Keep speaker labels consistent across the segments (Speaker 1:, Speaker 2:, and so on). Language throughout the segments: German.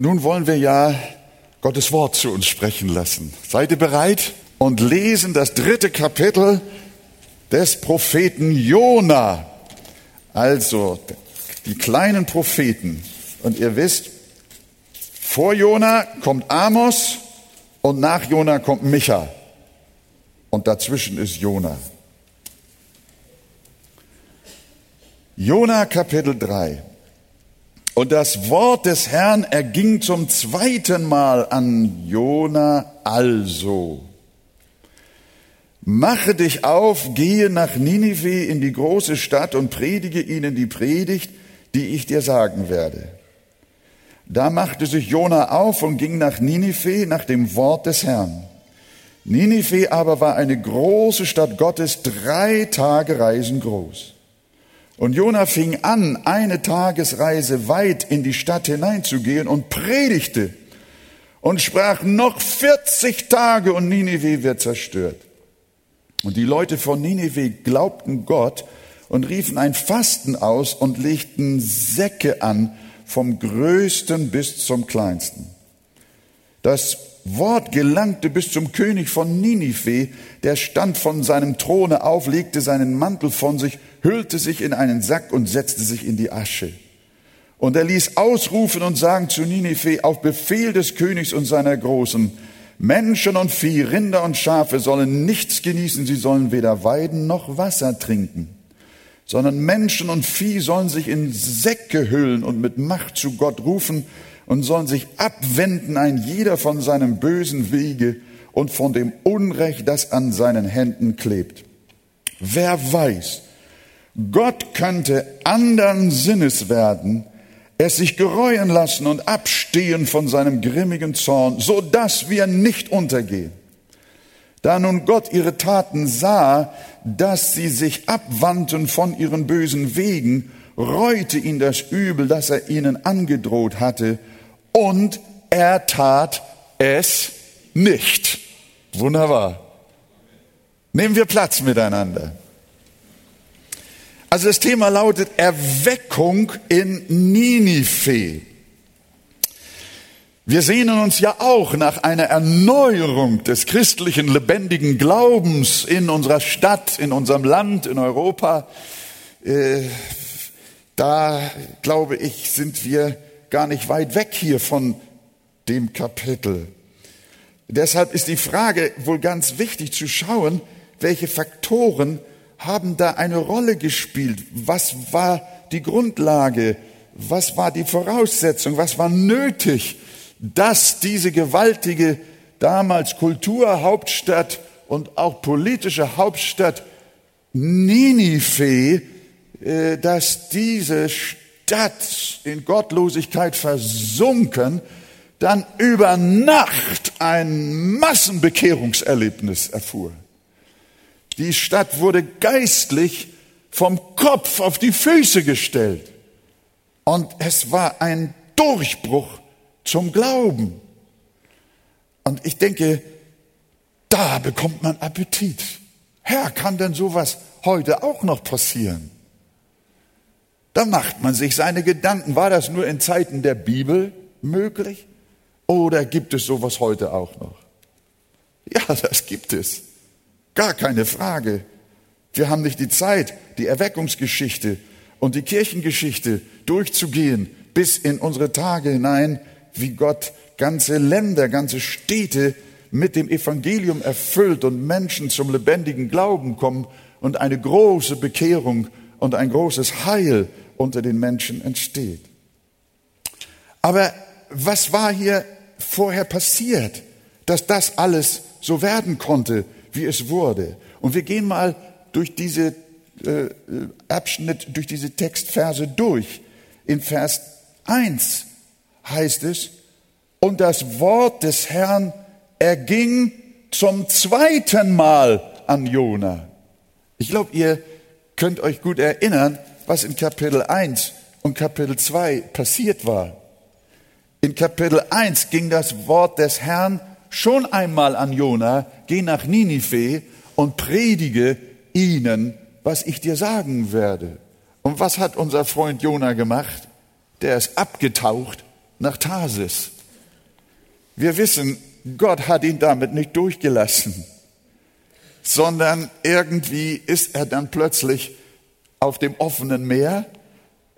Speaker 1: Nun wollen wir ja Gottes Wort zu uns sprechen lassen. Seid ihr bereit? Und lesen das dritte Kapitel des Propheten Jona. Also die kleinen Propheten. Und ihr wisst, vor Jona kommt Amos und nach Jona kommt Micha. Und dazwischen ist Jona. Jona Kapitel 3. Und das Wort des Herrn erging zum zweiten Mal an Jona also. Mache dich auf, gehe nach Ninive in die große Stadt und predige ihnen die Predigt, die ich dir sagen werde. Da machte sich Jona auf und ging nach Ninive nach dem Wort des Herrn. Ninive aber war eine große Stadt Gottes, drei Tage Reisen groß. Und Jona fing an, eine Tagesreise weit in die Stadt hineinzugehen und predigte und sprach noch 40 Tage und Ninive wird zerstört. Und die Leute von Ninive glaubten Gott und riefen ein Fasten aus und legten Säcke an, vom größten bis zum kleinsten. Das Wort gelangte bis zum König von Ninive, der stand von seinem Throne auf, legte seinen Mantel von sich hüllte sich in einen Sack und setzte sich in die Asche. Und er ließ ausrufen und sagen zu Ninive auf Befehl des Königs und seiner Großen, Menschen und Vieh, Rinder und Schafe sollen nichts genießen, sie sollen weder weiden noch Wasser trinken, sondern Menschen und Vieh sollen sich in Säcke hüllen und mit Macht zu Gott rufen und sollen sich abwenden, ein jeder von seinem bösen Wege und von dem Unrecht, das an seinen Händen klebt. Wer weiß, Gott könnte andern Sinnes werden, es sich gereuen lassen und abstehen von seinem grimmigen Zorn, so dass wir nicht untergehen. Da nun Gott ihre Taten sah, dass sie sich abwandten von ihren bösen Wegen, reute ihn das Übel, das er ihnen angedroht hatte, und er tat es nicht. Wunderbar. Nehmen wir Platz miteinander. Also das Thema lautet Erweckung in Ninive. Wir sehnen uns ja auch nach einer Erneuerung des christlichen lebendigen Glaubens in unserer Stadt, in unserem Land, in Europa. Äh, da, glaube ich, sind wir gar nicht weit weg hier von dem Kapitel. Deshalb ist die Frage wohl ganz wichtig zu schauen, welche Faktoren haben da eine Rolle gespielt. Was war die Grundlage? Was war die Voraussetzung? Was war nötig, dass diese gewaltige damals Kulturhauptstadt und auch politische Hauptstadt Ninive, äh, dass diese Stadt in Gottlosigkeit versunken, dann über Nacht ein Massenbekehrungserlebnis erfuhr. Die Stadt wurde geistlich vom Kopf auf die Füße gestellt. Und es war ein Durchbruch zum Glauben. Und ich denke, da bekommt man Appetit. Herr, kann denn sowas heute auch noch passieren? Da macht man sich seine Gedanken. War das nur in Zeiten der Bibel möglich? Oder gibt es sowas heute auch noch? Ja, das gibt es. Gar keine Frage. Wir haben nicht die Zeit, die Erweckungsgeschichte und die Kirchengeschichte durchzugehen bis in unsere Tage hinein, wie Gott ganze Länder, ganze Städte mit dem Evangelium erfüllt und Menschen zum lebendigen Glauben kommen und eine große Bekehrung und ein großes Heil unter den Menschen entsteht. Aber was war hier vorher passiert, dass das alles so werden konnte? wie es wurde. Und wir gehen mal durch diese äh, Abschnitt, durch diese Textverse durch. In Vers 1 heißt es, und das Wort des Herrn erging zum zweiten Mal an Jona. Ich glaube, ihr könnt euch gut erinnern, was in Kapitel 1 und Kapitel 2 passiert war. In Kapitel 1 ging das Wort des Herrn schon einmal an Jona, geh nach Ninive und predige ihnen, was ich dir sagen werde. Und was hat unser Freund Jona gemacht? Der ist abgetaucht nach Tarsis. Wir wissen, Gott hat ihn damit nicht durchgelassen, sondern irgendwie ist er dann plötzlich auf dem offenen Meer.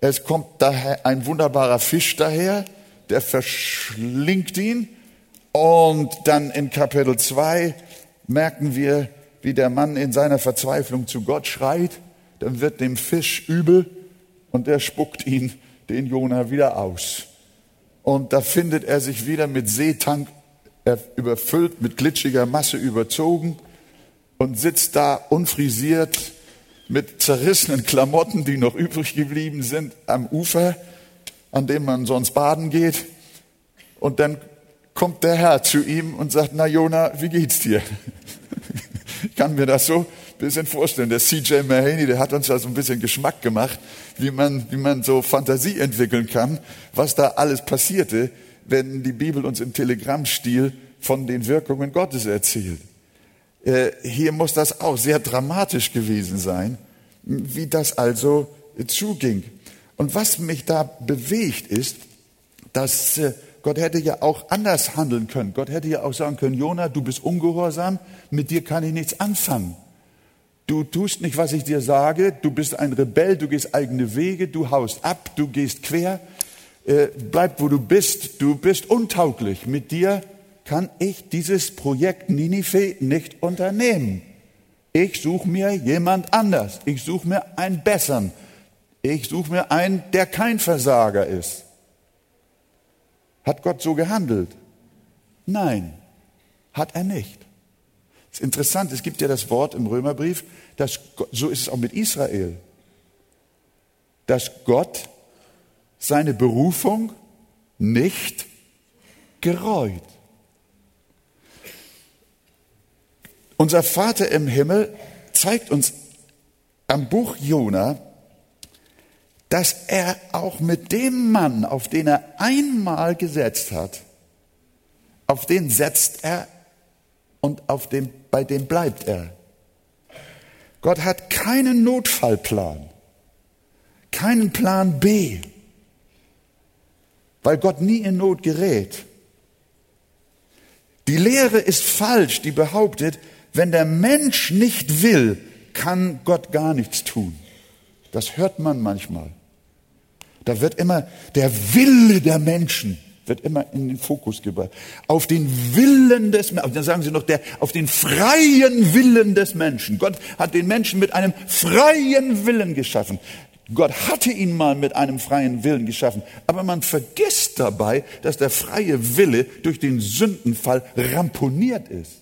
Speaker 1: Es kommt daher ein wunderbarer Fisch daher, der verschlingt ihn. Und dann in Kapitel 2 merken wir, wie der Mann in seiner Verzweiflung zu Gott schreit. Dann wird dem Fisch übel und er spuckt ihn, den Jona, wieder aus. Und da findet er sich wieder mit Seetank überfüllt, mit glitschiger Masse überzogen und sitzt da unfrisiert mit zerrissenen Klamotten, die noch übrig geblieben sind, am Ufer, an dem man sonst baden geht. Und dann kommt der Herr zu ihm und sagt, na Jona, wie geht's dir? Ich kann mir das so ein bisschen vorstellen. Der CJ Mahaney, der hat uns ja so ein bisschen Geschmack gemacht, wie man, wie man so Fantasie entwickeln kann, was da alles passierte, wenn die Bibel uns im Telegrammstil von den Wirkungen Gottes erzählt. Äh, hier muss das auch sehr dramatisch gewesen sein, wie das also zuging. Und was mich da bewegt ist, dass äh, Gott hätte ja auch anders handeln können. Gott hätte ja auch sagen können, Jona, du bist ungehorsam, mit dir kann ich nichts anfangen. Du tust nicht, was ich dir sage, du bist ein Rebell, du gehst eigene Wege, du haust ab, du gehst quer, äh, bleib wo du bist, du bist untauglich. Mit dir kann ich dieses Projekt Ninive nicht unternehmen. Ich suche mir jemand anders. Ich suche mir einen besseren. Ich suche mir einen, der kein Versager ist. Hat Gott so gehandelt? Nein, hat er nicht. Es ist interessant, es gibt ja das Wort im Römerbrief, dass Gott, so ist es auch mit Israel, dass Gott seine Berufung nicht gereut. Unser Vater im Himmel zeigt uns am Buch Jona, dass er auch mit dem Mann, auf den er einmal gesetzt hat, auf den setzt er und auf dem, bei dem bleibt er. Gott hat keinen Notfallplan, keinen Plan B, weil Gott nie in Not gerät. Die Lehre ist falsch, die behauptet, wenn der Mensch nicht will, kann Gott gar nichts tun. Das hört man manchmal. Da wird immer der Wille der Menschen wird immer in den Fokus gebracht. Auf den Willen des Menschen, dann sagen sie noch, der, auf den freien Willen des Menschen. Gott hat den Menschen mit einem freien Willen geschaffen. Gott hatte ihn mal mit einem freien Willen geschaffen, aber man vergisst dabei, dass der freie Wille durch den Sündenfall ramponiert ist.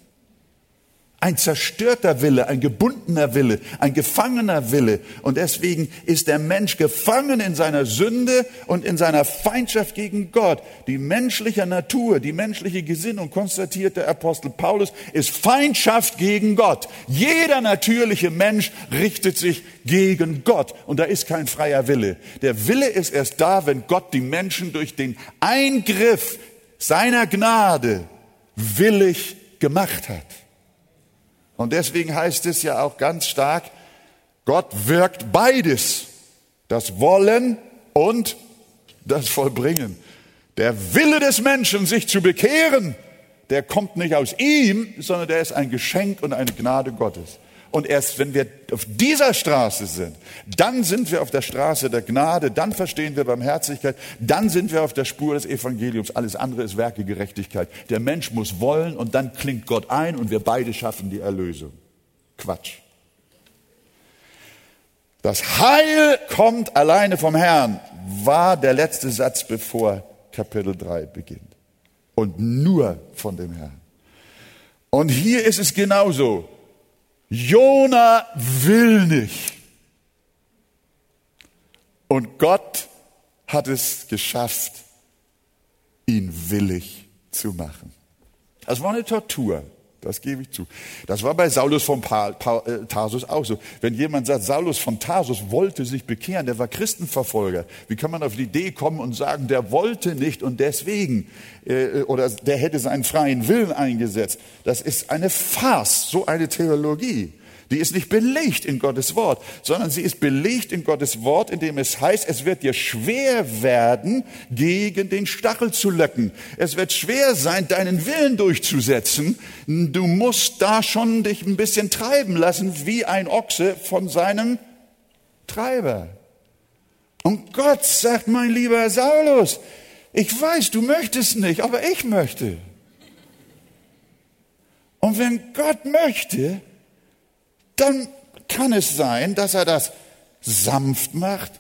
Speaker 1: Ein zerstörter Wille, ein gebundener Wille, ein gefangener Wille. Und deswegen ist der Mensch gefangen in seiner Sünde und in seiner Feindschaft gegen Gott. Die menschliche Natur, die menschliche Gesinnung, konstatiert der Apostel Paulus, ist Feindschaft gegen Gott. Jeder natürliche Mensch richtet sich gegen Gott. Und da ist kein freier Wille. Der Wille ist erst da, wenn Gott die Menschen durch den Eingriff seiner Gnade willig gemacht hat. Und deswegen heißt es ja auch ganz stark, Gott wirkt beides, das Wollen und das Vollbringen. Der Wille des Menschen, sich zu bekehren, der kommt nicht aus ihm, sondern der ist ein Geschenk und eine Gnade Gottes. Und erst wenn wir auf dieser Straße sind, dann sind wir auf der Straße der Gnade, dann verstehen wir Barmherzigkeit, dann sind wir auf der Spur des Evangeliums. Alles andere ist Werke Gerechtigkeit. Der Mensch muss wollen und dann klingt Gott ein und wir beide schaffen die Erlösung. Quatsch. Das Heil kommt alleine vom Herrn, war der letzte Satz, bevor Kapitel 3 beginnt. Und nur von dem Herrn. Und hier ist es genauso. Jona will nicht. Und Gott hat es geschafft, ihn willig zu machen. Das war eine Tortur. Das gebe ich zu. Das war bei Saulus von äh, Tarsus auch so. Wenn jemand sagt, Saulus von Tarsus wollte sich bekehren, der war Christenverfolger. Wie kann man auf die Idee kommen und sagen, der wollte nicht und deswegen, äh, oder der hätte seinen freien Willen eingesetzt? Das ist eine Farce, so eine Theologie. Die ist nicht belegt in Gottes Wort, sondern sie ist belegt in Gottes Wort, indem es heißt, es wird dir schwer werden, gegen den Stachel zu löcken. Es wird schwer sein, deinen Willen durchzusetzen. Du musst da schon dich ein bisschen treiben lassen, wie ein Ochse von seinem Treiber. Und Gott sagt, mein lieber Saulus, ich weiß, du möchtest nicht, aber ich möchte. Und wenn Gott möchte, dann kann es sein, dass er das sanft macht,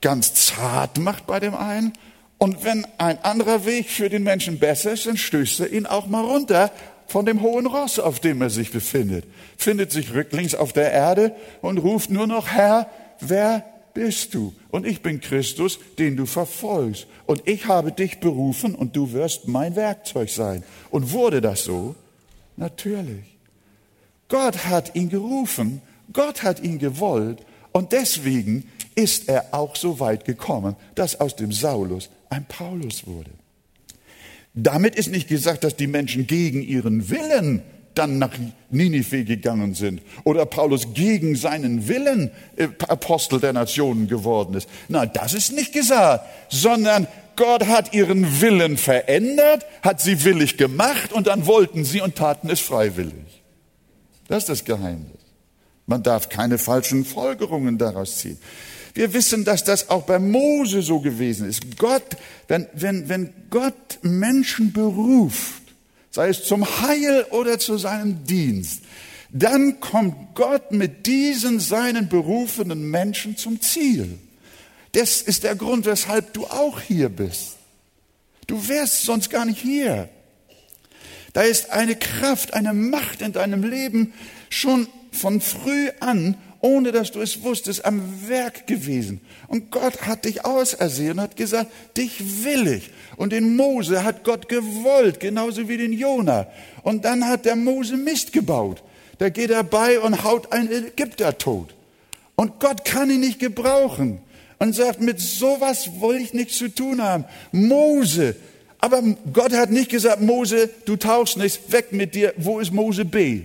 Speaker 1: ganz zart macht bei dem einen. Und wenn ein anderer Weg für den Menschen besser ist, dann stößt er ihn auch mal runter von dem hohen Ross, auf dem er sich befindet, findet sich rücklings auf der Erde und ruft nur noch, Herr, wer bist du? Und ich bin Christus, den du verfolgst. Und ich habe dich berufen und du wirst mein Werkzeug sein. Und wurde das so? Natürlich. Gott hat ihn gerufen, Gott hat ihn gewollt und deswegen ist er auch so weit gekommen, dass aus dem Saulus ein Paulus wurde. Damit ist nicht gesagt, dass die Menschen gegen ihren Willen dann nach Ninive gegangen sind oder Paulus gegen seinen Willen äh, Apostel der Nationen geworden ist. Nein, das ist nicht gesagt, sondern Gott hat ihren Willen verändert, hat sie willig gemacht und dann wollten sie und taten es freiwillig. Das ist das Geheimnis. Man darf keine falschen Folgerungen daraus ziehen. Wir wissen, dass das auch bei Mose so gewesen ist. Gott, wenn, wenn, wenn Gott Menschen beruft, sei es zum Heil oder zu seinem Dienst, dann kommt Gott mit diesen seinen berufenen Menschen zum Ziel. Das ist der Grund, weshalb du auch hier bist. Du wärst sonst gar nicht hier. Da ist eine Kraft, eine Macht in deinem Leben schon von früh an, ohne dass du es wusstest, am Werk gewesen. Und Gott hat dich ausersehen hat gesagt, dich will ich. Und den Mose hat Gott gewollt, genauso wie den Jona. Und dann hat der Mose Mist gebaut. Da geht er bei und haut einen Ägypter tot. Und Gott kann ihn nicht gebrauchen. Und sagt, mit sowas will ich nichts zu tun haben. Mose, aber Gott hat nicht gesagt, Mose, du tauchst nicht, weg mit dir, wo ist Mose B?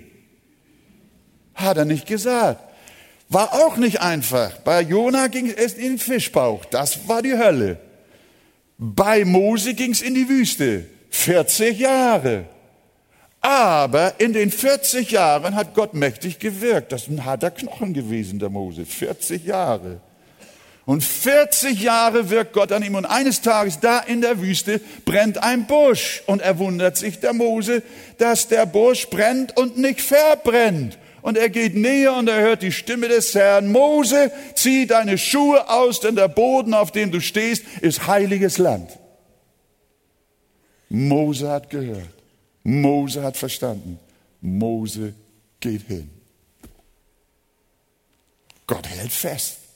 Speaker 1: Hat er nicht gesagt. War auch nicht einfach. Bei Jona ging es in den Fischbauch, das war die Hölle. Bei Mose ging es in die Wüste, 40 Jahre. Aber in den 40 Jahren hat Gott mächtig gewirkt. Das ist ein harter Knochen gewesen, der Mose. 40 Jahre. Und 40 Jahre wirkt Gott an ihm und eines Tages da in der Wüste brennt ein Busch und er wundert sich der Mose, dass der Busch brennt und nicht verbrennt. Und er geht näher und er hört die Stimme des Herrn, Mose, zieh deine Schuhe aus, denn der Boden, auf dem du stehst, ist heiliges Land. Mose hat gehört. Mose hat verstanden. Mose geht hin. Gott hält fest.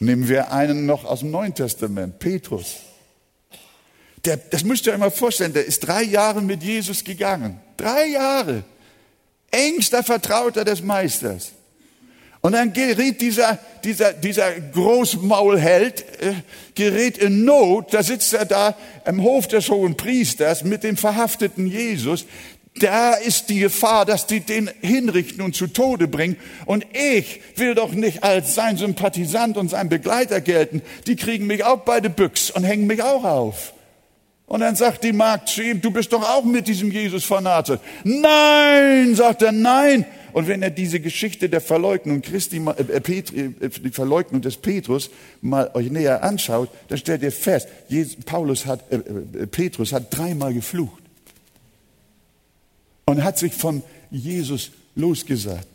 Speaker 1: Nehmen wir einen noch aus dem Neuen Testament, Petrus. Der, das müsst ihr euch mal vorstellen, der ist drei Jahre mit Jesus gegangen. Drei Jahre. Engster Vertrauter des Meisters. Und dann gerät dieser, dieser, dieser Großmaulheld, äh, gerät in Not, da sitzt er da im Hof des hohen Priesters mit dem verhafteten Jesus da ist die Gefahr, dass die den hinrichten und zu Tode bringen. Und ich will doch nicht als sein Sympathisant und sein Begleiter gelten. Die kriegen mich auch bei der Büchs und hängen mich auch auf. Und dann sagt die Magd zu ihm, du bist doch auch mit diesem Jesus Nazareth. Nein, sagt er, nein. Und wenn er diese Geschichte der Verleugnung Christi, äh, Petri, äh, die Verleugnung des Petrus mal euch näher anschaut, dann stellt ihr fest, Jesus, Paulus hat, äh, äh Petrus hat dreimal geflucht und hat sich von Jesus losgesagt.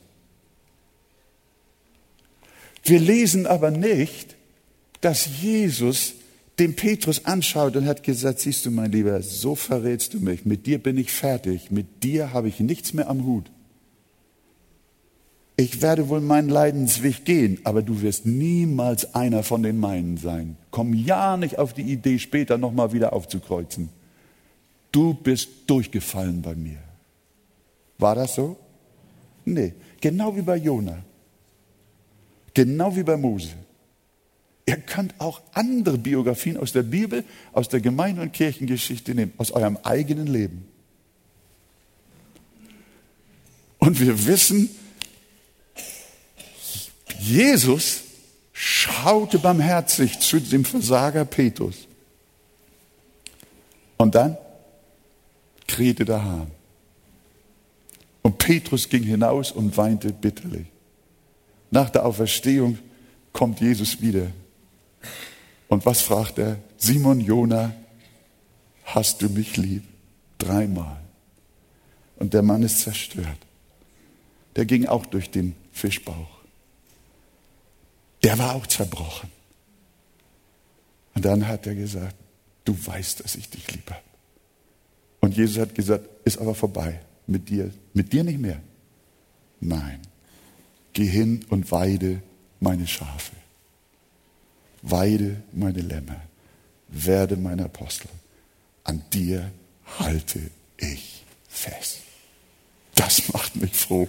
Speaker 1: Wir lesen aber nicht, dass Jesus den Petrus anschaut und hat gesagt, siehst du mein Lieber, so verrätst du mich, mit dir bin ich fertig, mit dir habe ich nichts mehr am Hut. Ich werde wohl meinen Leidensweg gehen, aber du wirst niemals einer von den meinen sein. Komm ja nicht auf die Idee, später nochmal wieder aufzukreuzen. Du bist durchgefallen bei mir. War das so? Nee, genau wie bei Jona. Genau wie bei Mose. Ihr könnt auch andere Biografien aus der Bibel, aus der Gemeinde- und Kirchengeschichte nehmen, aus eurem eigenen Leben. Und wir wissen, Jesus schaute barmherzig zu dem Versager Petrus. Und dann krähte der Hahn. Und Petrus ging hinaus und weinte bitterlich. Nach der Auferstehung kommt Jesus wieder. Und was fragt er? Simon Jona, hast du mich lieb? Dreimal. Und der Mann ist zerstört. Der ging auch durch den Fischbauch. Der war auch zerbrochen. Und dann hat er gesagt, du weißt, dass ich dich liebe. Und Jesus hat gesagt, ist aber vorbei. Mit dir, mit dir nicht mehr. Nein. Geh hin und weide meine Schafe. Weide meine Lämmer. Werde mein Apostel. An dir halte ich fest. Das macht mich froh.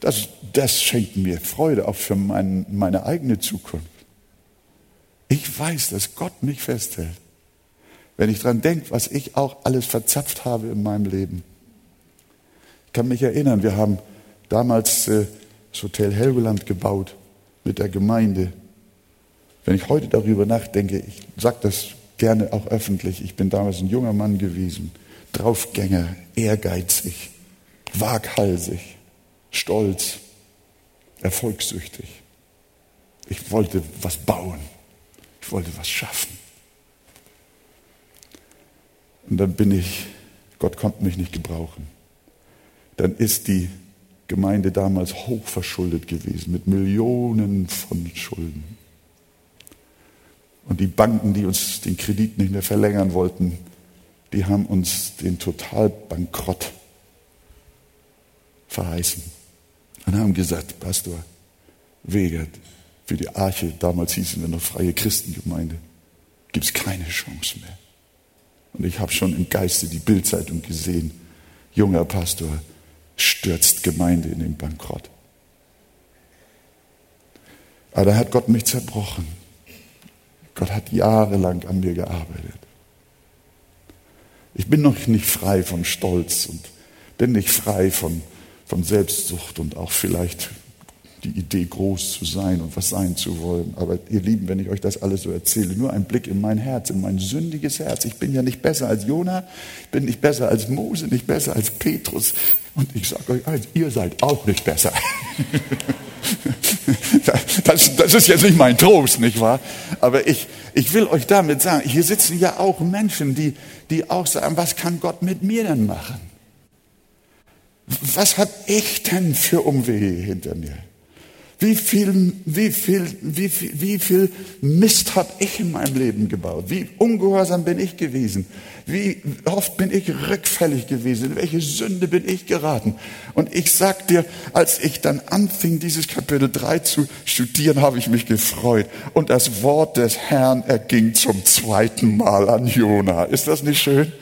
Speaker 1: Das, das schenkt mir Freude, auch für mein, meine eigene Zukunft. Ich weiß, dass Gott mich festhält. Wenn ich daran denke, was ich auch alles verzapft habe in meinem Leben. Ich kann mich erinnern, wir haben damals äh, das Hotel Helgoland gebaut mit der Gemeinde. Wenn ich heute darüber nachdenke, ich sage das gerne auch öffentlich, ich bin damals ein junger Mann gewesen, Draufgänger, ehrgeizig, waghalsig, stolz, erfolgssüchtig. Ich wollte was bauen. Ich wollte was schaffen. Und dann bin ich, Gott konnte mich nicht gebrauchen. Dann ist die Gemeinde damals hochverschuldet gewesen mit Millionen von Schulden. Und die Banken, die uns den Kredit nicht mehr verlängern wollten, die haben uns den Totalbankrott verheißen und haben gesagt, Pastor Wegert, für die Arche, damals hießen wir noch Freie Christengemeinde, gibt es keine Chance mehr. Und ich habe schon im Geiste die Bildzeitung gesehen, junger Pastor stürzt Gemeinde in den Bankrott. Aber da hat Gott mich zerbrochen. Gott hat jahrelang an mir gearbeitet. Ich bin noch nicht frei von Stolz und bin nicht frei von, von Selbstsucht und auch vielleicht die Idee, groß zu sein und was sein zu wollen. Aber ihr Lieben, wenn ich euch das alles so erzähle, nur ein Blick in mein Herz, in mein sündiges Herz. Ich bin ja nicht besser als Jona, ich bin nicht besser als Mose, nicht besser als Petrus. Und ich sage euch eins, ihr seid auch nicht besser. Das, das ist jetzt nicht mein Trost, nicht wahr? Aber ich, ich will euch damit sagen, hier sitzen ja auch Menschen, die, die auch sagen, was kann Gott mit mir denn machen? Was habe ich denn für Umwege hinter mir? Wie viel, wie viel, wie viel, wie viel Mist habe ich in meinem Leben gebaut? Wie ungehorsam bin ich gewesen? Wie oft bin ich rückfällig gewesen? In welche Sünde bin ich geraten? Und ich sag dir, als ich dann anfing, dieses Kapitel 3 zu studieren, habe ich mich gefreut. Und das Wort des Herrn erging zum zweiten Mal an Jona. Ist das nicht schön?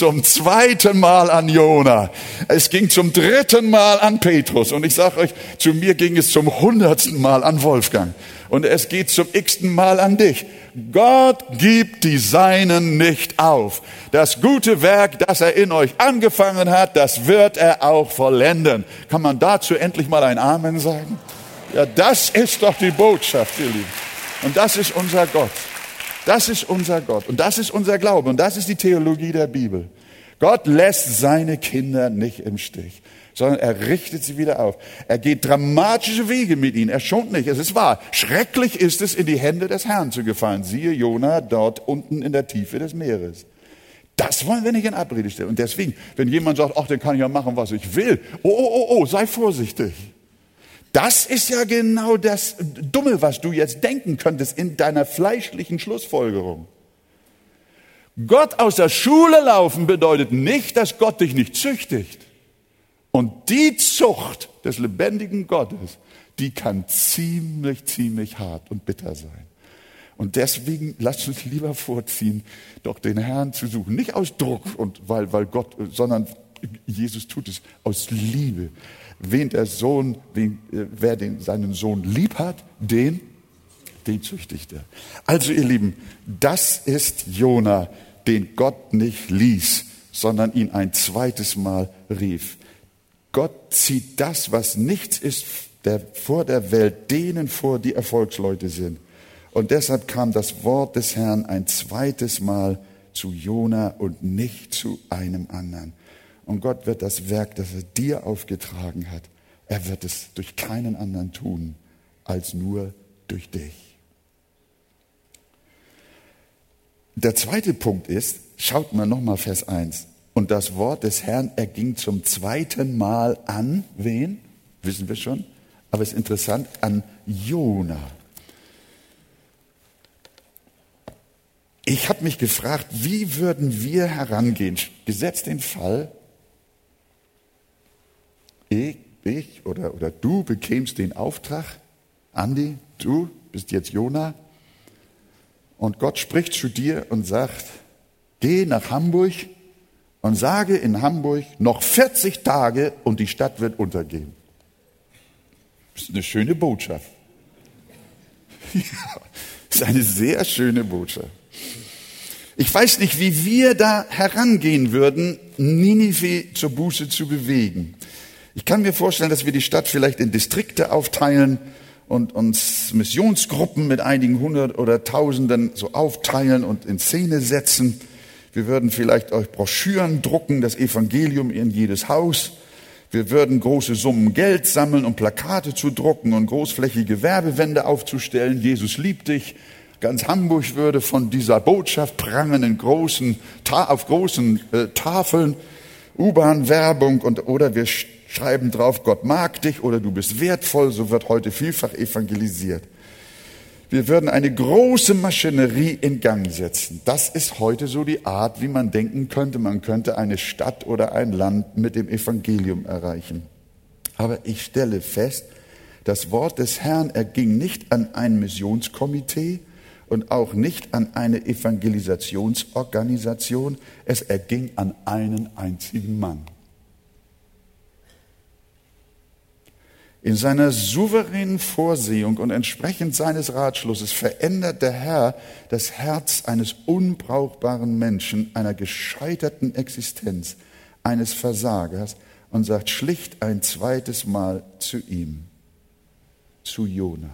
Speaker 1: Zum zweiten Mal an Jona. Es ging zum dritten Mal an Petrus. Und ich sage euch, zu mir ging es zum hundertsten Mal an Wolfgang. Und es geht zum x-ten Mal an dich. Gott gibt die Seinen nicht auf. Das gute Werk, das er in euch angefangen hat, das wird er auch vollenden. Kann man dazu endlich mal ein Amen sagen? Ja, das ist doch die Botschaft, ihr Lieben. Und das ist unser Gott. Das ist unser Gott und das ist unser Glaube und das ist die Theologie der Bibel. Gott lässt seine Kinder nicht im Stich, sondern er richtet sie wieder auf. Er geht dramatische Wege mit ihnen. Er schont nicht. Es ist wahr. Schrecklich ist es, in die Hände des Herrn zu gefallen. Siehe Jona dort unten in der Tiefe des Meeres. Das wollen wir nicht in Abrede stellen. Und deswegen, wenn jemand sagt, ach, dann kann ich ja machen, was ich will. Oh, oh, oh, oh, sei vorsichtig. Das ist ja genau das Dumme, was du jetzt denken könntest in deiner fleischlichen Schlussfolgerung. Gott aus der Schule laufen bedeutet nicht, dass Gott dich nicht züchtigt. Und die Zucht des lebendigen Gottes, die kann ziemlich, ziemlich hart und bitter sein. Und deswegen lasst uns lieber vorziehen, doch den Herrn zu suchen. Nicht aus Druck und weil, weil Gott, sondern Jesus tut es aus Liebe wen der Sohn, wen, äh, wer den, seinen Sohn lieb hat, den, den züchtigt er. Also ihr Lieben, das ist Jona, den Gott nicht ließ, sondern ihn ein zweites Mal rief. Gott zieht das, was nichts ist, der, vor der Welt denen vor, die Erfolgsleute sind. Und deshalb kam das Wort des Herrn ein zweites Mal zu Jona und nicht zu einem anderen. Und Gott wird das Werk, das er dir aufgetragen hat, er wird es durch keinen anderen tun als nur durch dich. Der zweite Punkt ist, schaut mal nochmal Vers 1. Und das Wort des Herrn erging zum zweiten Mal an wen? Wissen wir schon. Aber es ist interessant, an Jona. Ich habe mich gefragt, wie würden wir herangehen? Gesetzt den Fall, ich, ich oder, oder du bekämst den Auftrag, Andi, du bist jetzt Jona, und Gott spricht zu dir und sagt, geh nach Hamburg und sage in Hamburg noch 40 Tage und die Stadt wird untergehen. Das ist eine schöne Botschaft. Das ist eine sehr schöne Botschaft. Ich weiß nicht, wie wir da herangehen würden, Ninive zur Buße zu bewegen. Ich kann mir vorstellen, dass wir die Stadt vielleicht in Distrikte aufteilen und uns Missionsgruppen mit einigen hundert oder tausenden so aufteilen und in Szene setzen. Wir würden vielleicht euch Broschüren drucken, das Evangelium in jedes Haus. Wir würden große Summen Geld sammeln, um Plakate zu drucken und großflächige Werbewände aufzustellen. Jesus liebt dich. Ganz Hamburg würde von dieser Botschaft prangen in großen, auf großen äh, Tafeln, U-Bahn-Werbung und oder wir schreiben drauf, Gott mag dich oder du bist wertvoll, so wird heute vielfach evangelisiert. Wir würden eine große Maschinerie in Gang setzen. Das ist heute so die Art, wie man denken könnte, man könnte eine Stadt oder ein Land mit dem Evangelium erreichen. Aber ich stelle fest, das Wort des Herrn erging nicht an ein Missionskomitee, und auch nicht an eine Evangelisationsorganisation, es erging an einen einzigen Mann. In seiner souveränen Vorsehung und entsprechend seines Ratschlusses verändert der Herr das Herz eines unbrauchbaren Menschen, einer gescheiterten Existenz, eines Versagers und sagt schlicht ein zweites Mal zu ihm, zu Jona.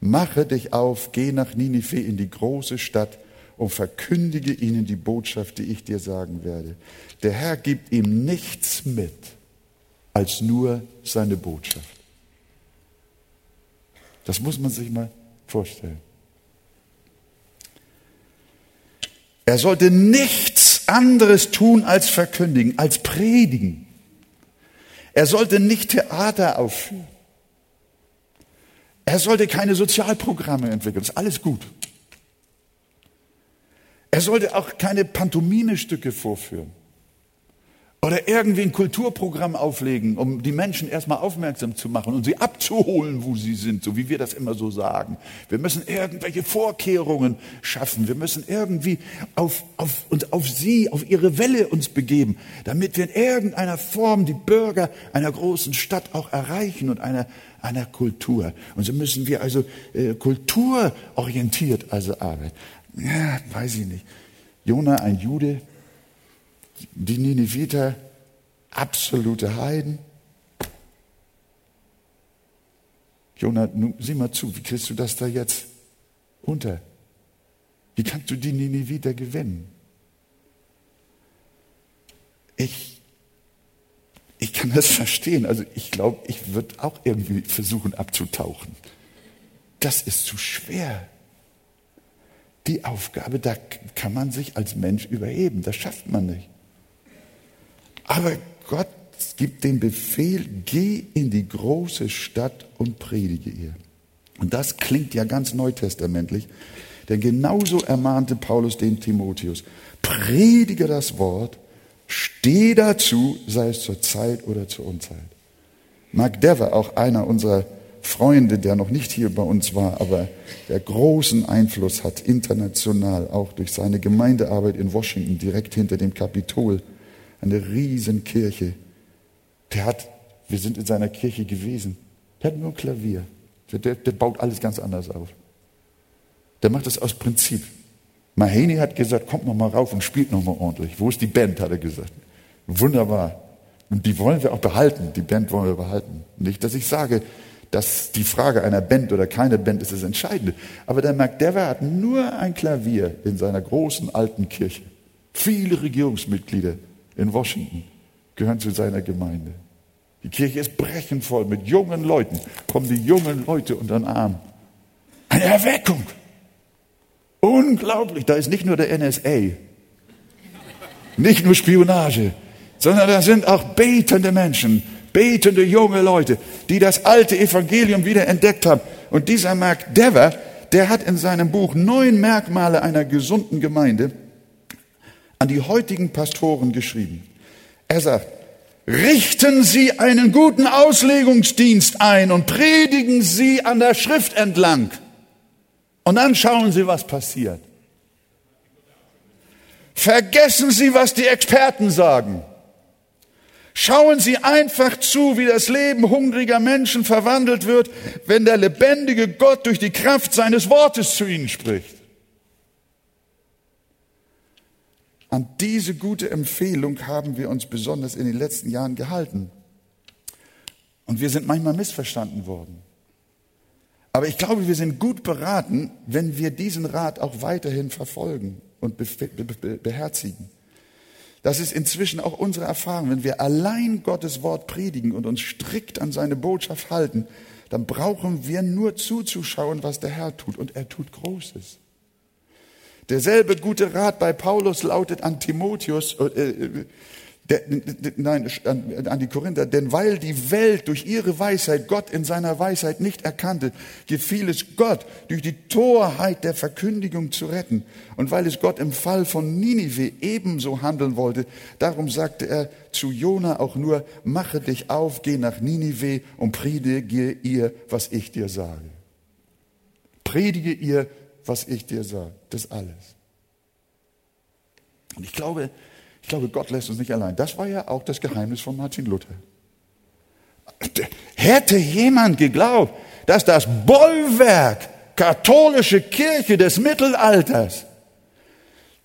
Speaker 1: Mache dich auf, geh nach Ninive in die große Stadt und verkündige ihnen die Botschaft, die ich dir sagen werde. Der Herr gibt ihm nichts mit als nur seine Botschaft. Das muss man sich mal vorstellen. Er sollte nichts anderes tun als verkündigen, als predigen. Er sollte nicht Theater aufführen. Er sollte keine Sozialprogramme entwickeln, das ist alles gut. Er sollte auch keine Pantomimestücke vorführen oder irgendwie ein Kulturprogramm auflegen, um die Menschen erstmal aufmerksam zu machen und sie abzuholen, wo sie sind, so wie wir das immer so sagen. Wir müssen irgendwelche Vorkehrungen schaffen. Wir müssen irgendwie auf, auf, uns auf sie, auf ihre Welle uns begeben, damit wir in irgendeiner Form die Bürger einer großen Stadt auch erreichen und einer einer Kultur. Und so müssen wir also äh, kulturorientiert also arbeiten. Ja, weiß ich nicht. Jona, ein Jude, die Nineviter, absolute Heiden. Jona, nun, sieh mal zu, wie kriegst du das da jetzt unter? Wie kannst du die Nineviter gewinnen? Ich ich kann das verstehen. Also ich glaube, ich würde auch irgendwie versuchen abzutauchen. Das ist zu schwer. Die Aufgabe, da kann man sich als Mensch überheben. Das schafft man nicht. Aber Gott gibt den Befehl, geh in die große Stadt und predige ihr. Und das klingt ja ganz neutestamentlich, denn genauso ermahnte Paulus den Timotheus, predige das Wort, Steh dazu, sei es zur Zeit oder zur Unzeit. Mark Dever, auch einer unserer Freunde, der noch nicht hier bei uns war, aber der großen Einfluss hat international, auch durch seine Gemeindearbeit in Washington, direkt hinter dem Kapitol, eine Riesenkirche. Der hat, wir sind in seiner Kirche gewesen, der hat nur ein Klavier. Der, der baut alles ganz anders auf. Der macht das aus Prinzip. Mahoney hat gesagt, kommt noch mal rauf und spielt noch mal ordentlich. Wo ist die Band, hat er gesagt. Wunderbar. Und die wollen wir auch behalten, die Band wollen wir behalten. Nicht, dass ich sage, dass die Frage einer Band oder keine Band ist das Entscheidende. Aber der McDever hat nur ein Klavier in seiner großen alten Kirche. Viele Regierungsmitglieder in Washington gehören zu seiner Gemeinde. Die Kirche ist brechend voll mit jungen Leuten. Kommen die jungen Leute unter den Arm. Eine Erweckung. Unglaublich. Da ist nicht nur der NSA, nicht nur Spionage, sondern da sind auch betende Menschen, betende junge Leute, die das alte Evangelium wieder entdeckt haben. Und dieser Mark Dever, der hat in seinem Buch neun Merkmale einer gesunden Gemeinde an die heutigen Pastoren geschrieben. Er sagt, richten Sie einen guten Auslegungsdienst ein und predigen Sie an der Schrift entlang. Und dann schauen Sie, was passiert. Vergessen Sie, was die Experten sagen. Schauen Sie einfach zu, wie das Leben hungriger Menschen verwandelt wird, wenn der lebendige Gott durch die Kraft seines Wortes zu ihnen spricht. An diese gute Empfehlung haben wir uns besonders in den letzten Jahren gehalten. Und wir sind manchmal missverstanden worden. Aber ich glaube, wir sind gut beraten, wenn wir diesen Rat auch weiterhin verfolgen und beherzigen. Das ist inzwischen auch unsere Erfahrung. Wenn wir allein Gottes Wort predigen und uns strikt an seine Botschaft halten, dann brauchen wir nur zuzuschauen, was der Herr tut. Und er tut Großes. Derselbe gute Rat bei Paulus lautet an Timotheus, äh, äh der, nein, an, an die Korinther, denn weil die Welt durch ihre Weisheit Gott in seiner Weisheit nicht erkannte, gefiel es Gott, durch die Torheit der Verkündigung zu retten. Und weil es Gott im Fall von Ninive ebenso handeln wollte, darum sagte er zu Jona auch nur, mache dich auf, geh nach Ninive und predige ihr, was ich dir sage. Predige ihr, was ich dir sage. Das alles. Und ich glaube, ich glaube, Gott lässt uns nicht allein. Das war ja auch das Geheimnis von Martin Luther. Hätte jemand geglaubt, dass das Bollwerk katholische Kirche des Mittelalters,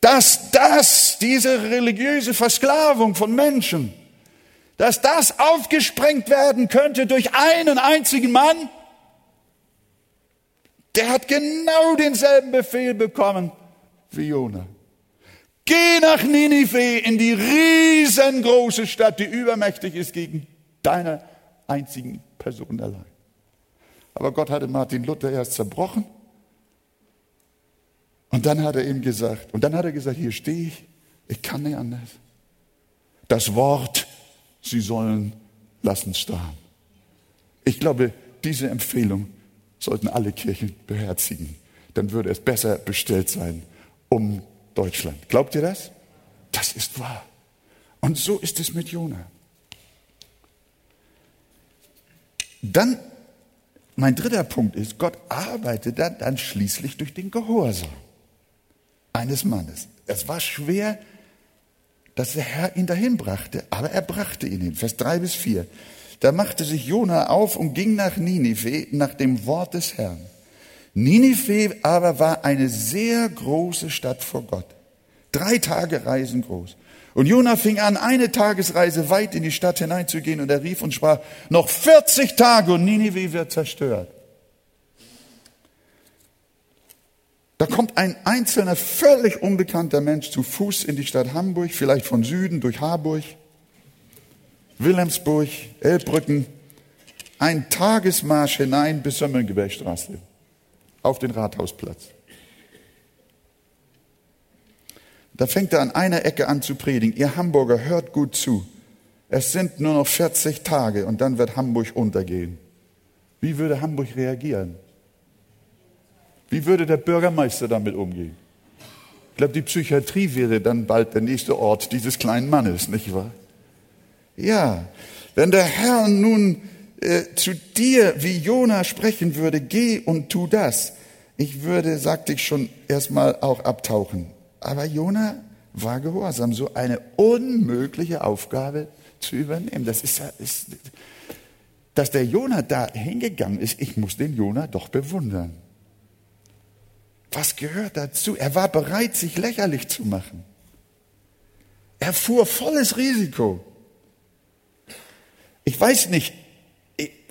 Speaker 1: dass das, diese religiöse Versklavung von Menschen, dass das aufgesprengt werden könnte durch einen einzigen Mann, der hat genau denselben Befehl bekommen wie Jonah. Geh nach Ninive in die riesengroße Stadt, die übermächtig ist gegen deine einzigen Person allein. Aber Gott hatte Martin Luther erst zerbrochen. Und dann hat er ihm gesagt, und dann hat er gesagt, hier stehe ich, ich kann nicht anders. Das Wort, sie sollen lassen starren. Ich glaube, diese Empfehlung sollten alle Kirchen beherzigen. Dann würde es besser bestellt sein um Deutschland. Glaubt ihr das? Das ist wahr. Und so ist es mit Jona. Dann, mein dritter Punkt ist, Gott arbeitet dann, dann schließlich durch den Gehorsam eines Mannes. Es war schwer, dass der Herr ihn dahin brachte, aber er brachte ihn hin. Vers drei bis vier. Da machte sich Jona auf und ging nach Ninive nach dem Wort des Herrn. Ninive aber war eine sehr große Stadt vor Gott. Drei Tage Reisen groß. Und Jona fing an, eine Tagesreise weit in die Stadt hineinzugehen und er rief und sprach, noch 40 Tage und Ninive wird zerstört. Da kommt ein einzelner, völlig unbekannter Mensch zu Fuß in die Stadt Hamburg, vielleicht von Süden durch Harburg, Wilhelmsburg, Elbbrücken, ein Tagesmarsch hinein bis zur Mönckebergstraße auf den Rathausplatz. Da fängt er an einer Ecke an zu predigen. Ihr Hamburger, hört gut zu. Es sind nur noch 40 Tage und dann wird Hamburg untergehen. Wie würde Hamburg reagieren? Wie würde der Bürgermeister damit umgehen? Ich glaube, die Psychiatrie wäre dann bald der nächste Ort dieses kleinen Mannes, nicht wahr? Ja, wenn der Herr nun äh, zu dir wie Jona sprechen würde, geh und tu das. Ich würde, sagte ich schon, erstmal auch abtauchen. Aber Jona war gehorsam, so eine unmögliche Aufgabe zu übernehmen. Das ist, ist dass der Jona da hingegangen ist, ich muss den Jona doch bewundern. Was gehört dazu? Er war bereit, sich lächerlich zu machen. Er fuhr volles Risiko. Ich weiß nicht,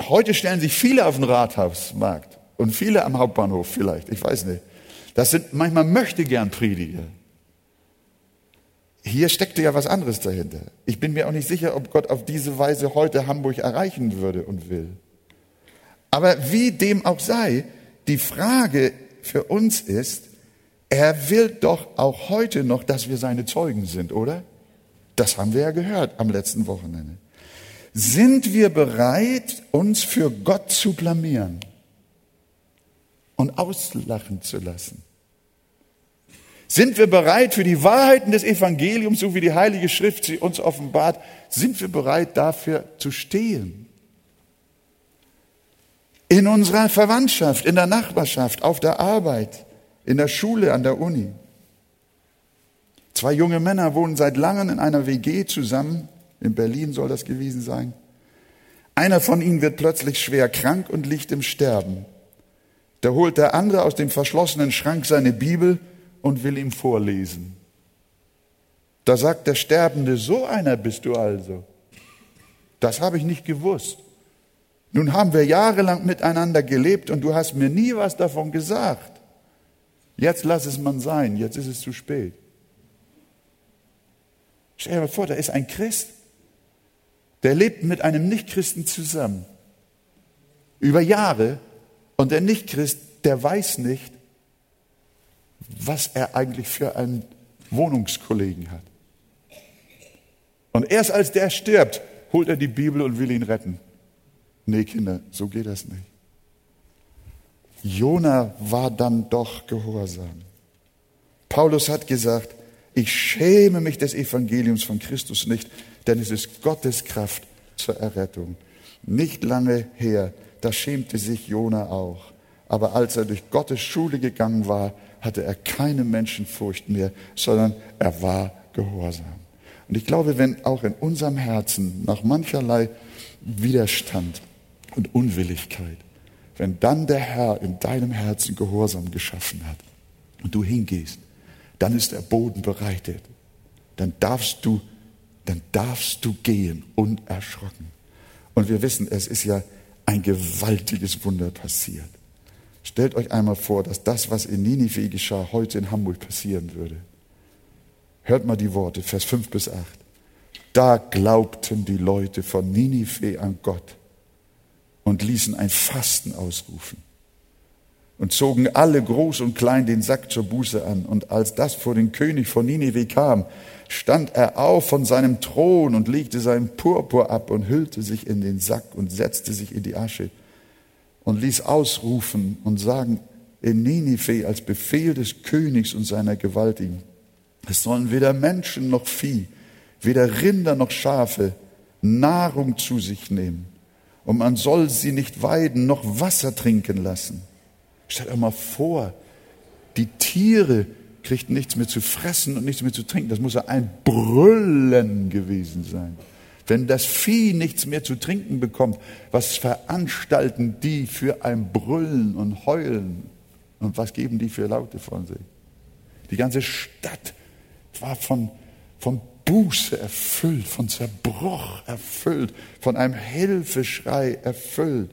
Speaker 1: heute stellen sich viele auf den Rathausmarkt und viele am Hauptbahnhof vielleicht, ich weiß nicht. Das sind manchmal möchte gern Prediger. Hier steckte ja was anderes dahinter. Ich bin mir auch nicht sicher, ob Gott auf diese Weise heute Hamburg erreichen würde und will. Aber wie dem auch sei, die Frage für uns ist, er will doch auch heute noch, dass wir seine Zeugen sind, oder? Das haben wir ja gehört am letzten Wochenende. Sind wir bereit, uns für Gott zu blamieren und auslachen zu lassen? Sind wir bereit für die Wahrheiten des Evangeliums, so wie die Heilige Schrift sie uns offenbart, sind wir bereit dafür zu stehen? In unserer Verwandtschaft, in der Nachbarschaft, auf der Arbeit, in der Schule, an der Uni. Zwei junge Männer wohnen seit langem in einer WG zusammen. In Berlin soll das gewesen sein. Einer von ihnen wird plötzlich schwer krank und liegt im Sterben. Da holt der andere aus dem verschlossenen Schrank seine Bibel und will ihm vorlesen. Da sagt der Sterbende, so einer bist du also. Das habe ich nicht gewusst. Nun haben wir jahrelang miteinander gelebt und du hast mir nie was davon gesagt. Jetzt lass es man sein, jetzt ist es zu spät. Stell dir mal vor, da ist ein Christ, der lebt mit einem Nichtchristen zusammen. Über Jahre. Und der Nichtchrist, der weiß nicht, was er eigentlich für einen Wohnungskollegen hat. Und erst als der stirbt, holt er die Bibel und will ihn retten. Nee, Kinder, so geht das nicht. Jona war dann doch gehorsam. Paulus hat gesagt, ich schäme mich des Evangeliums von Christus nicht, denn es ist Gottes Kraft zur Errettung. Nicht lange her, da schämte sich Jona auch. Aber als er durch Gottes Schule gegangen war, hatte er keine Menschenfurcht mehr, sondern er war gehorsam. Und ich glaube, wenn auch in unserem Herzen nach mancherlei Widerstand und Unwilligkeit, wenn dann der Herr in deinem Herzen Gehorsam geschaffen hat und du hingehst, dann ist der Boden bereitet. Dann darfst du, dann darfst du gehen unerschrocken. Und wir wissen, es ist ja ein gewaltiges Wunder passiert. Stellt euch einmal vor, dass das, was in Ninive geschah, heute in Hamburg passieren würde. Hört mal die Worte, Vers 5 bis 8. Da glaubten die Leute von Ninive an Gott und ließen ein Fasten ausrufen und zogen alle groß und klein den Sack zur Buße an. Und als das vor den König von Ninive kam, stand er auf von seinem Thron und legte seinen Purpur ab und hüllte sich in den Sack und setzte sich in die Asche und ließ ausrufen und sagen in Ninive als Befehl des Königs und seiner Gewaltigen, es sollen weder Menschen noch Vieh, weder Rinder noch Schafe Nahrung zu sich nehmen. Und man soll sie nicht weiden noch Wasser trinken lassen. Stellt euch mal vor, die Tiere kriegten nichts mehr zu fressen und nichts mehr zu trinken. Das muss ja ein Brüllen gewesen sein. Wenn das Vieh nichts mehr zu trinken bekommt, was veranstalten die für ein Brüllen und Heulen? Und was geben die für Laute von sich? Die ganze Stadt war von, von Buße erfüllt, von Zerbruch erfüllt, von einem Hilfeschrei erfüllt.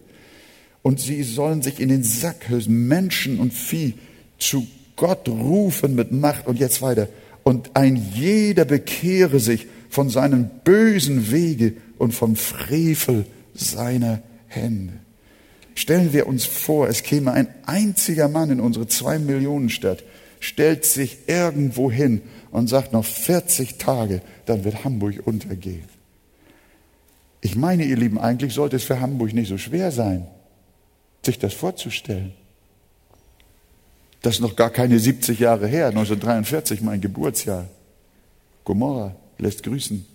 Speaker 1: Und sie sollen sich in den Sack hösen, Menschen und Vieh, zu Gott rufen mit Macht. Und jetzt weiter. Und ein jeder bekehre sich von seinem bösen Wege und vom Frevel seiner Hände. Stellen wir uns vor, es käme ein einziger Mann in unsere zwei Millionen Stadt, stellt sich irgendwo hin und sagt noch 40 Tage, dann wird Hamburg untergehen. Ich meine, ihr Lieben, eigentlich sollte es für Hamburg nicht so schwer sein, sich das vorzustellen. Das ist noch gar keine 70 Jahre her, 1943, mein Geburtsjahr. Gomorra lässt grüßen.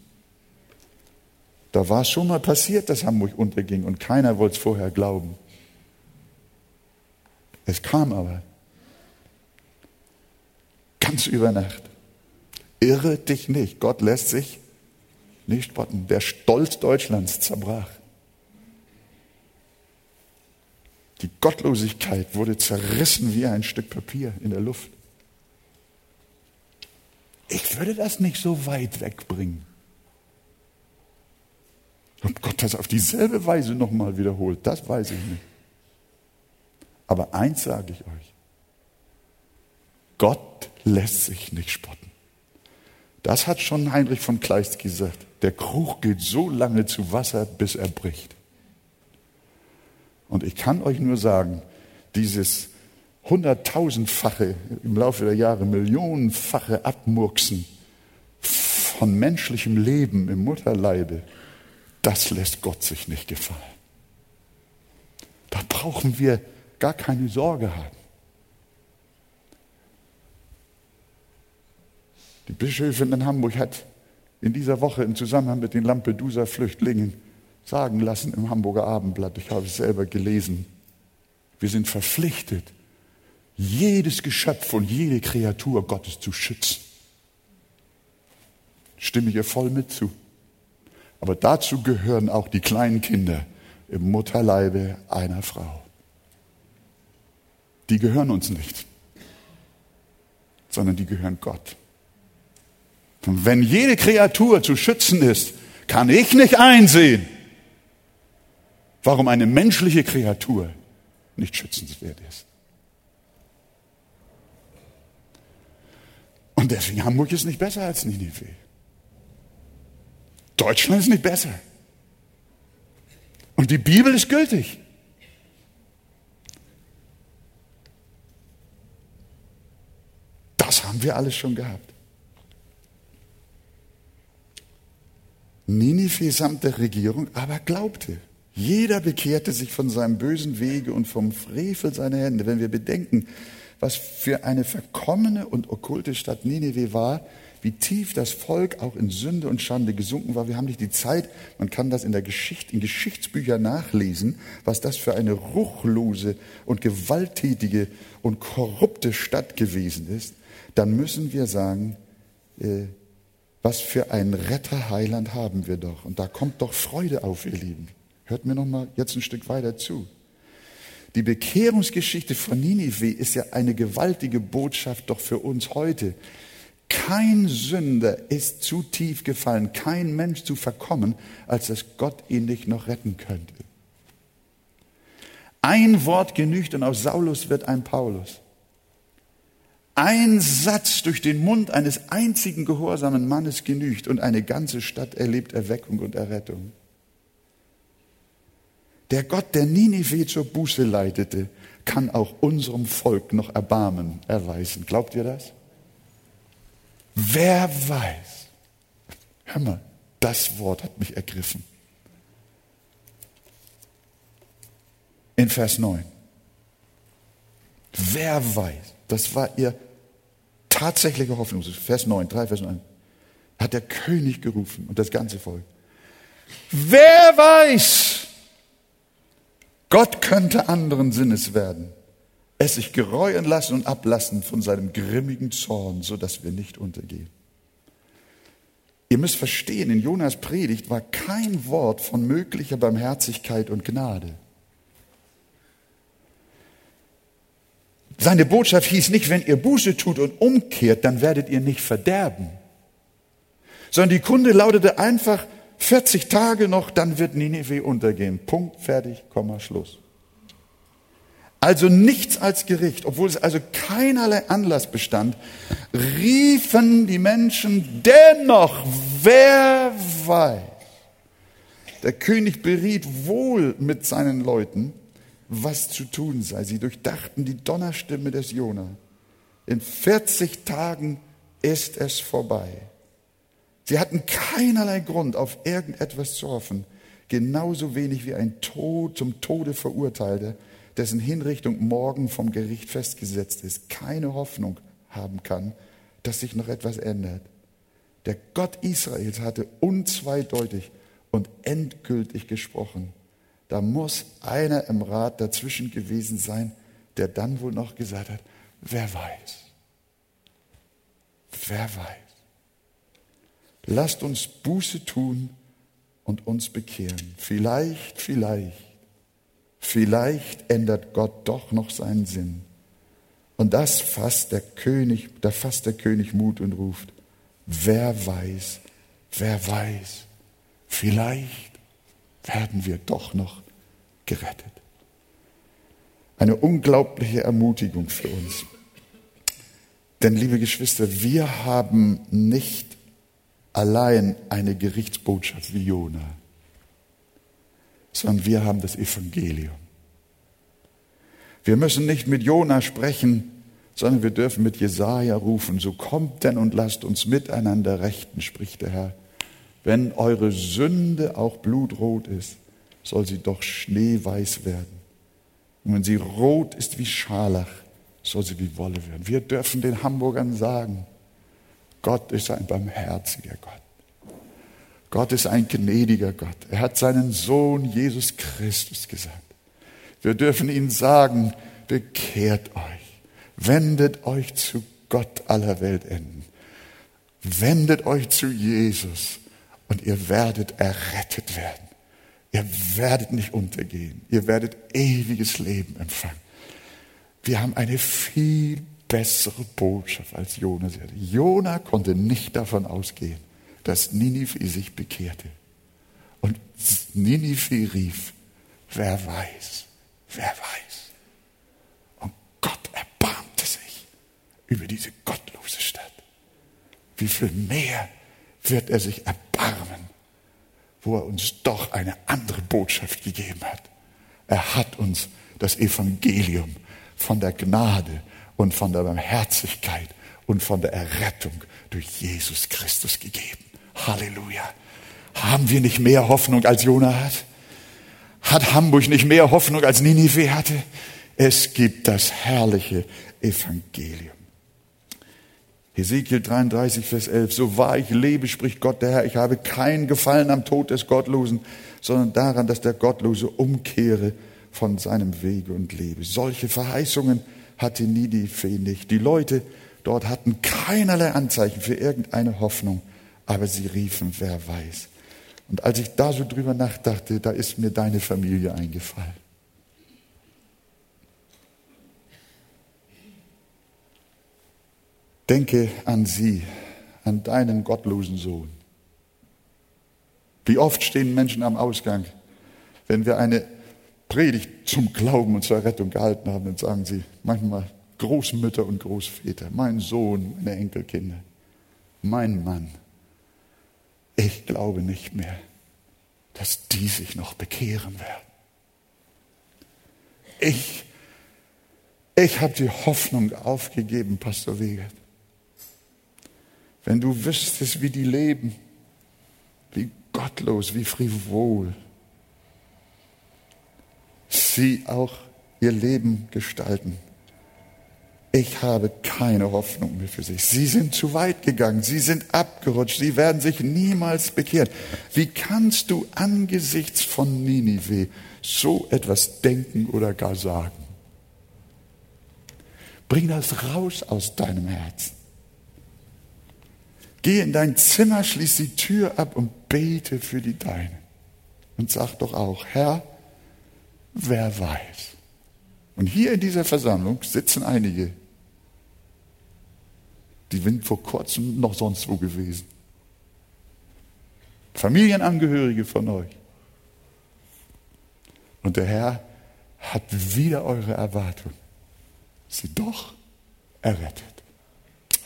Speaker 1: Da war es schon mal passiert, dass Hamburg unterging und keiner wollte es vorher glauben. Es kam aber. Ganz über Nacht. Irre dich nicht. Gott lässt sich nicht spotten. Der Stolz Deutschlands zerbrach. Die Gottlosigkeit wurde zerrissen wie ein Stück Papier in der Luft. Ich würde das nicht so weit wegbringen. Und Gott das auf dieselbe Weise nochmal wiederholt, das weiß ich nicht. Aber eins sage ich euch. Gott lässt sich nicht spotten. Das hat schon Heinrich von Kleist gesagt. Der Krug geht so lange zu Wasser, bis er bricht. Und ich kann euch nur sagen, dieses hunderttausendfache, im Laufe der Jahre millionenfache Abmurksen von menschlichem Leben im Mutterleibe, das lässt Gott sich nicht gefallen. Da brauchen wir gar keine Sorge haben. Die Bischöfin in Hamburg hat in dieser Woche im Zusammenhang mit den Lampedusa-Flüchtlingen sagen lassen im Hamburger Abendblatt, ich habe es selber gelesen, wir sind verpflichtet, jedes Geschöpf und jede Kreatur Gottes zu schützen. Stimme ich ihr voll mit zu. Aber dazu gehören auch die kleinen Kinder im Mutterleibe einer Frau. Die gehören uns nicht, sondern die gehören Gott. Und wenn jede Kreatur zu schützen ist, kann ich nicht einsehen, warum eine menschliche Kreatur nicht schützenswert ist. Und deswegen Hamburg ist nicht besser als Ninive. Deutschland ist nicht besser. Und die Bibel ist gültig. Das haben wir alles schon gehabt. Ninive samt der Regierung aber glaubte. Jeder bekehrte sich von seinem bösen Wege und vom Frevel seiner Hände. Wenn wir bedenken, was für eine verkommene und okkulte Stadt Ninive war, wie tief das Volk auch in Sünde und Schande gesunken war. Wir haben nicht die Zeit, man kann das in der Geschichte, in Geschichtsbüchern nachlesen, was das für eine ruchlose und gewalttätige und korrupte Stadt gewesen ist. Dann müssen wir sagen, äh, was für ein Retterheiland haben wir doch. Und da kommt doch Freude auf, ihr Lieben. Hört mir noch mal jetzt ein Stück weiter zu. Die Bekehrungsgeschichte von Ninive ist ja eine gewaltige Botschaft doch für uns heute. Kein Sünder ist zu tief gefallen, kein Mensch zu verkommen, als dass Gott ihn nicht noch retten könnte. Ein Wort genügt und aus Saulus wird ein Paulus. Ein Satz durch den Mund eines einzigen gehorsamen Mannes genügt und eine ganze Stadt erlebt Erweckung und Errettung. Der Gott, der Ninive zur Buße leitete, kann auch unserem Volk noch Erbarmen erweisen. Glaubt ihr das? Wer weiß? Hör mal, das Wort hat mich ergriffen. In Vers 9. Wer weiß? Das war ihr tatsächliche Hoffnung. Vers 9, 3 Vers 9. Hat der König gerufen und das ganze Volk. Wer weiß? Gott könnte anderen Sinnes werden, es sich gereuen lassen und ablassen von seinem grimmigen Zorn, so dass wir nicht untergehen. Ihr müsst verstehen, in Jonas Predigt war kein Wort von möglicher Barmherzigkeit und Gnade. Seine Botschaft hieß nicht, wenn ihr Buße tut und umkehrt, dann werdet ihr nicht verderben. Sondern die Kunde lautete einfach 40 Tage noch, dann wird Nineveh untergehen. Punkt, fertig, Komma, Schluss. Also nichts als Gericht, obwohl es also keinerlei Anlass bestand, riefen die Menschen dennoch, wer weiß. Der König beriet wohl mit seinen Leuten, was zu tun sei. Sie durchdachten die Donnerstimme des Jona. In 40 Tagen ist es vorbei. Sie hatten keinerlei Grund, auf irgendetwas zu hoffen, genauso wenig wie ein Tod zum Tode verurteilter, dessen Hinrichtung morgen vom Gericht festgesetzt ist, keine Hoffnung haben kann, dass sich noch etwas ändert. Der Gott Israels hatte unzweideutig und endgültig gesprochen. Da muss einer im Rat dazwischen gewesen sein, der dann wohl noch gesagt hat, wer weiß, wer weiß. Lasst uns Buße tun und uns bekehren. Vielleicht, vielleicht, vielleicht ändert Gott doch noch seinen Sinn. Und das fasst der König, da fasst der König Mut und ruft, wer weiß, wer weiß, vielleicht werden wir doch noch gerettet. Eine unglaubliche Ermutigung für uns. Denn, liebe Geschwister, wir haben nicht allein eine Gerichtsbotschaft wie Jona, sondern wir haben das Evangelium. Wir müssen nicht mit Jona sprechen, sondern wir dürfen mit Jesaja rufen, so kommt denn und lasst uns miteinander rechten, spricht der Herr. Wenn eure Sünde auch blutrot ist, soll sie doch schneeweiß werden. Und wenn sie rot ist wie Scharlach, soll sie wie Wolle werden. Wir dürfen den Hamburgern sagen, Gott ist ein barmherziger Gott. Gott ist ein gnädiger Gott. Er hat seinen Sohn Jesus Christus gesandt. Wir dürfen ihnen sagen, bekehrt euch, wendet euch zu Gott aller Weltenden, wendet euch zu Jesus und ihr werdet errettet werden. Ihr werdet nicht untergehen, ihr werdet ewiges Leben empfangen. Wir haben eine viel bessere Botschaft als Jona. Jona konnte nicht davon ausgehen, dass Ninive sich bekehrte. Und Ninive rief, wer weiß, wer weiß. Und Gott erbarmte sich über diese gottlose Stadt. Wie viel mehr wird er sich erbarmen, wo er uns doch eine andere Botschaft gegeben hat. Er hat uns das Evangelium von der Gnade und von der Barmherzigkeit und von der Errettung durch Jesus Christus gegeben. Halleluja. Haben wir nicht mehr Hoffnung als Jona hat? Hat Hamburg nicht mehr Hoffnung als Ninive hatte? Es gibt das herrliche Evangelium. Ezekiel 33, Vers 11. So wahr ich lebe, spricht Gott der Herr, ich habe keinen Gefallen am Tod des Gottlosen, sondern daran, dass der Gottlose umkehre von seinem Wege und lebe. Solche Verheißungen hatte Ninive nicht. Die Leute dort hatten keinerlei Anzeichen für irgendeine Hoffnung, aber sie riefen, wer weiß. Und als ich da so drüber nachdachte, da ist mir deine Familie eingefallen. Denke an sie, an deinen gottlosen Sohn. Wie oft stehen Menschen am Ausgang, wenn wir eine Predigt zum Glauben und zur Rettung gehalten haben, dann sagen sie manchmal Großmütter und Großväter, mein Sohn, meine Enkelkinder, mein Mann. Ich glaube nicht mehr, dass die sich noch bekehren werden. Ich, ich habe die Hoffnung aufgegeben, Pastor Wegert. Wenn du wüsstest, wie die leben, wie gottlos, wie frivol, sie auch ihr Leben gestalten. Ich habe keine Hoffnung mehr für sie. Sie sind zu weit gegangen, sie sind abgerutscht, sie werden sich niemals bekehren. Wie kannst du angesichts von Ninive so etwas denken oder gar sagen? Bring das raus aus deinem Herzen. Geh in dein Zimmer, schließ die Tür ab und bete für die Deinen. Und sag doch auch, Herr, wer weiß. Und hier in dieser Versammlung sitzen einige, die sind vor kurzem noch sonst wo gewesen. Familienangehörige von euch. Und der Herr hat wieder eure Erwartung. Sie doch errettet.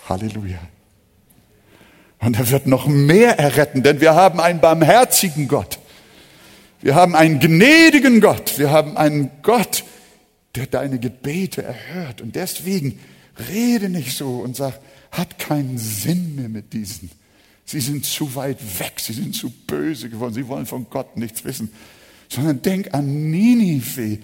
Speaker 1: Halleluja. Und er wird noch mehr erretten, denn wir haben einen barmherzigen Gott. Wir haben einen gnädigen Gott. Wir haben einen Gott, der deine Gebete erhört. Und deswegen rede nicht so und sag, hat keinen Sinn mehr mit diesen. Sie sind zu weit weg, sie sind zu böse geworden, sie wollen von Gott nichts wissen. Sondern denk an Ninive,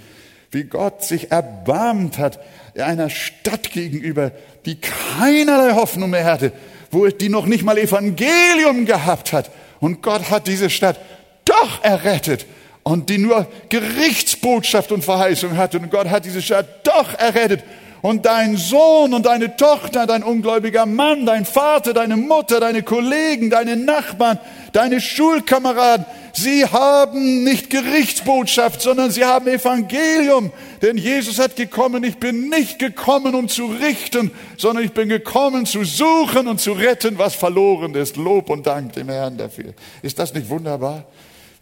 Speaker 1: wie Gott sich erbarmt hat einer Stadt gegenüber, die keinerlei Hoffnung mehr hatte, wo die noch nicht mal Evangelium gehabt hat. Und Gott hat diese Stadt doch errettet und die nur Gerichtsbotschaft und Verheißung hatte. Und Gott hat diese Stadt doch errettet. Und dein Sohn und deine Tochter, dein ungläubiger Mann, dein Vater, deine Mutter, deine Kollegen, deine Nachbarn, deine Schulkameraden, sie haben nicht Gerichtsbotschaft, sondern sie haben Evangelium. Denn Jesus hat gekommen, ich bin nicht gekommen, um zu richten, sondern ich bin gekommen, zu suchen und zu retten, was verloren ist. Lob und Dank dem Herrn dafür. Ist das nicht wunderbar?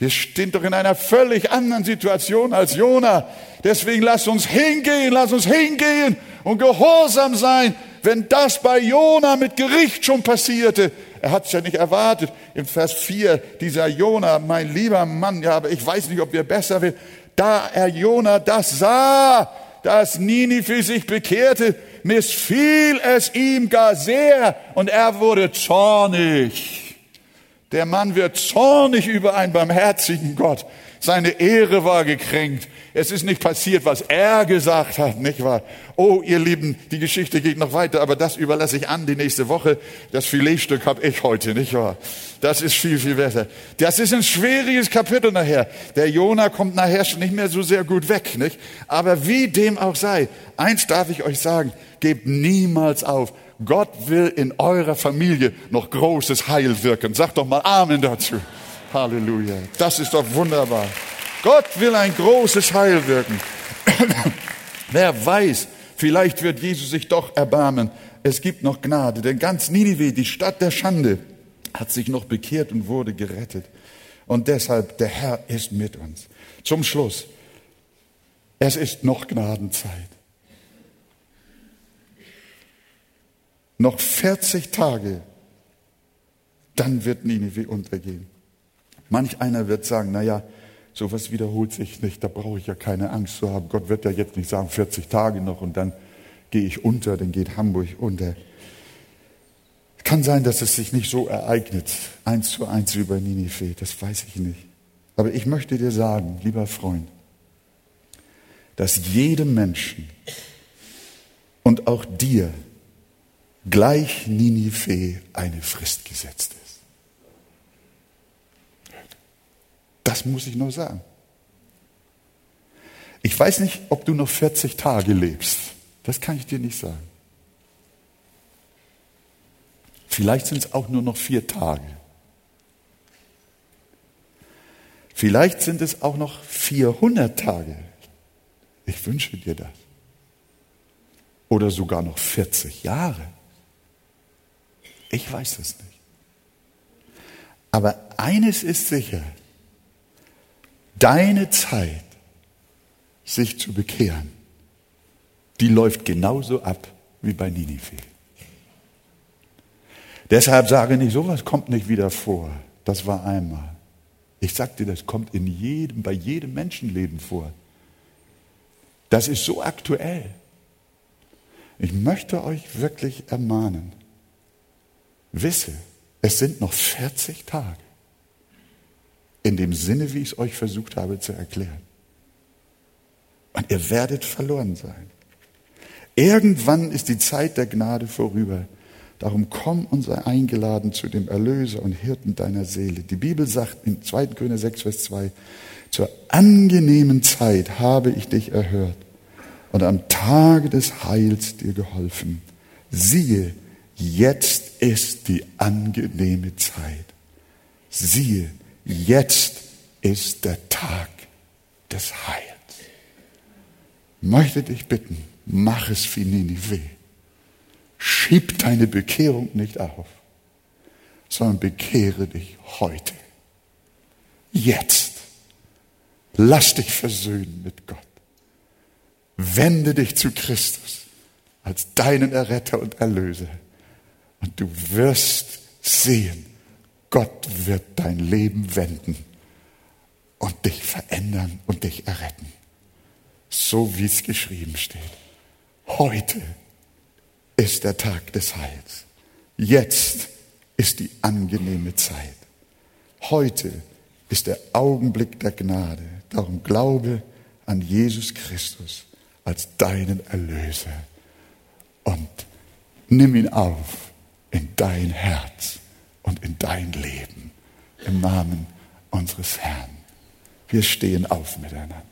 Speaker 1: Wir stehen doch in einer völlig anderen Situation als Jona. Deswegen lasst uns hingehen, lasst uns hingehen und gehorsam sein, wenn das bei Jona mit Gericht schon passierte. Er hat es ja nicht erwartet. Im Vers 4, dieser Jona, mein lieber Mann, ja, aber ich weiß nicht, ob wir besser will. Da er Jona das sah, dass Ninive sich bekehrte, missfiel es ihm gar sehr und er wurde zornig. Der Mann wird zornig über einen barmherzigen Gott. Seine Ehre war gekränkt. Es ist nicht passiert, was er gesagt hat, nicht wahr? Oh, ihr Lieben, die Geschichte geht noch weiter, aber das überlasse ich an die nächste Woche. Das Filetstück habe ich heute, nicht wahr? Das ist viel, viel besser. Das ist ein schwieriges Kapitel nachher. Der Jona kommt nachher schon nicht mehr so sehr gut weg, nicht? Aber wie dem auch sei, eins darf ich euch sagen, gebt niemals auf. Gott will in eurer Familie noch großes Heil wirken. Sagt doch mal Amen dazu. Halleluja. Das ist doch wunderbar. Gott will ein großes Heil wirken. Wer weiß, vielleicht wird Jesus sich doch erbarmen. Es gibt noch Gnade, denn ganz Ninive, die Stadt der Schande, hat sich noch bekehrt und wurde gerettet. Und deshalb, der Herr ist mit uns. Zum Schluss, es ist noch Gnadenzeit. Noch 40 Tage, dann wird Ninive untergehen. Manch einer wird sagen, na ja, sowas wiederholt sich nicht, da brauche ich ja keine Angst zu haben. Gott wird ja jetzt nicht sagen, 40 Tage noch und dann gehe ich unter, dann geht Hamburg unter. Kann sein, dass es sich nicht so ereignet, eins zu eins über Ninive, das weiß ich nicht. Aber ich möchte dir sagen, lieber Freund, dass jedem Menschen und auch dir gleich Ninive eine Frist gesetzt ist. Das muss ich nur sagen. Ich weiß nicht, ob du noch 40 Tage lebst. Das kann ich dir nicht sagen. Vielleicht sind es auch nur noch vier Tage. Vielleicht sind es auch noch 400 Tage. Ich wünsche dir das. Oder sogar noch 40 Jahre. Ich weiß es nicht. Aber eines ist sicher, deine Zeit, sich zu bekehren, die läuft genauso ab wie bei Ninive. Deshalb sage ich, sowas kommt nicht wieder vor. Das war einmal. Ich sag dir, das kommt in jedem, bei jedem Menschenleben vor. Das ist so aktuell. Ich möchte euch wirklich ermahnen, Wisse, es sind noch 40 Tage. In dem Sinne, wie ich es euch versucht habe zu erklären. Und ihr werdet verloren sein. Irgendwann ist die Zeit der Gnade vorüber. Darum komm und sei eingeladen zu dem Erlöser und Hirten deiner Seele. Die Bibel sagt in 2. König 6, Vers 2, zur angenehmen Zeit habe ich dich erhört und am Tage des Heils dir geholfen. Siehe, Jetzt ist die angenehme Zeit. Siehe, jetzt ist der Tag des Heils. Möchte dich bitten, mach es wie Ninive. Schieb deine Bekehrung nicht auf, sondern bekehre dich heute. Jetzt. Lass dich versöhnen mit Gott. Wende dich zu Christus als deinen Erretter und Erlöser. Und du wirst sehen, Gott wird dein Leben wenden und dich verändern und dich erretten. So wie es geschrieben steht. Heute ist der Tag des Heils. Jetzt ist die angenehme Zeit. Heute ist der Augenblick der Gnade. Darum glaube an Jesus Christus als deinen Erlöser und nimm ihn auf in dein Herz und in dein Leben. Im Namen unseres Herrn. Wir stehen auf miteinander.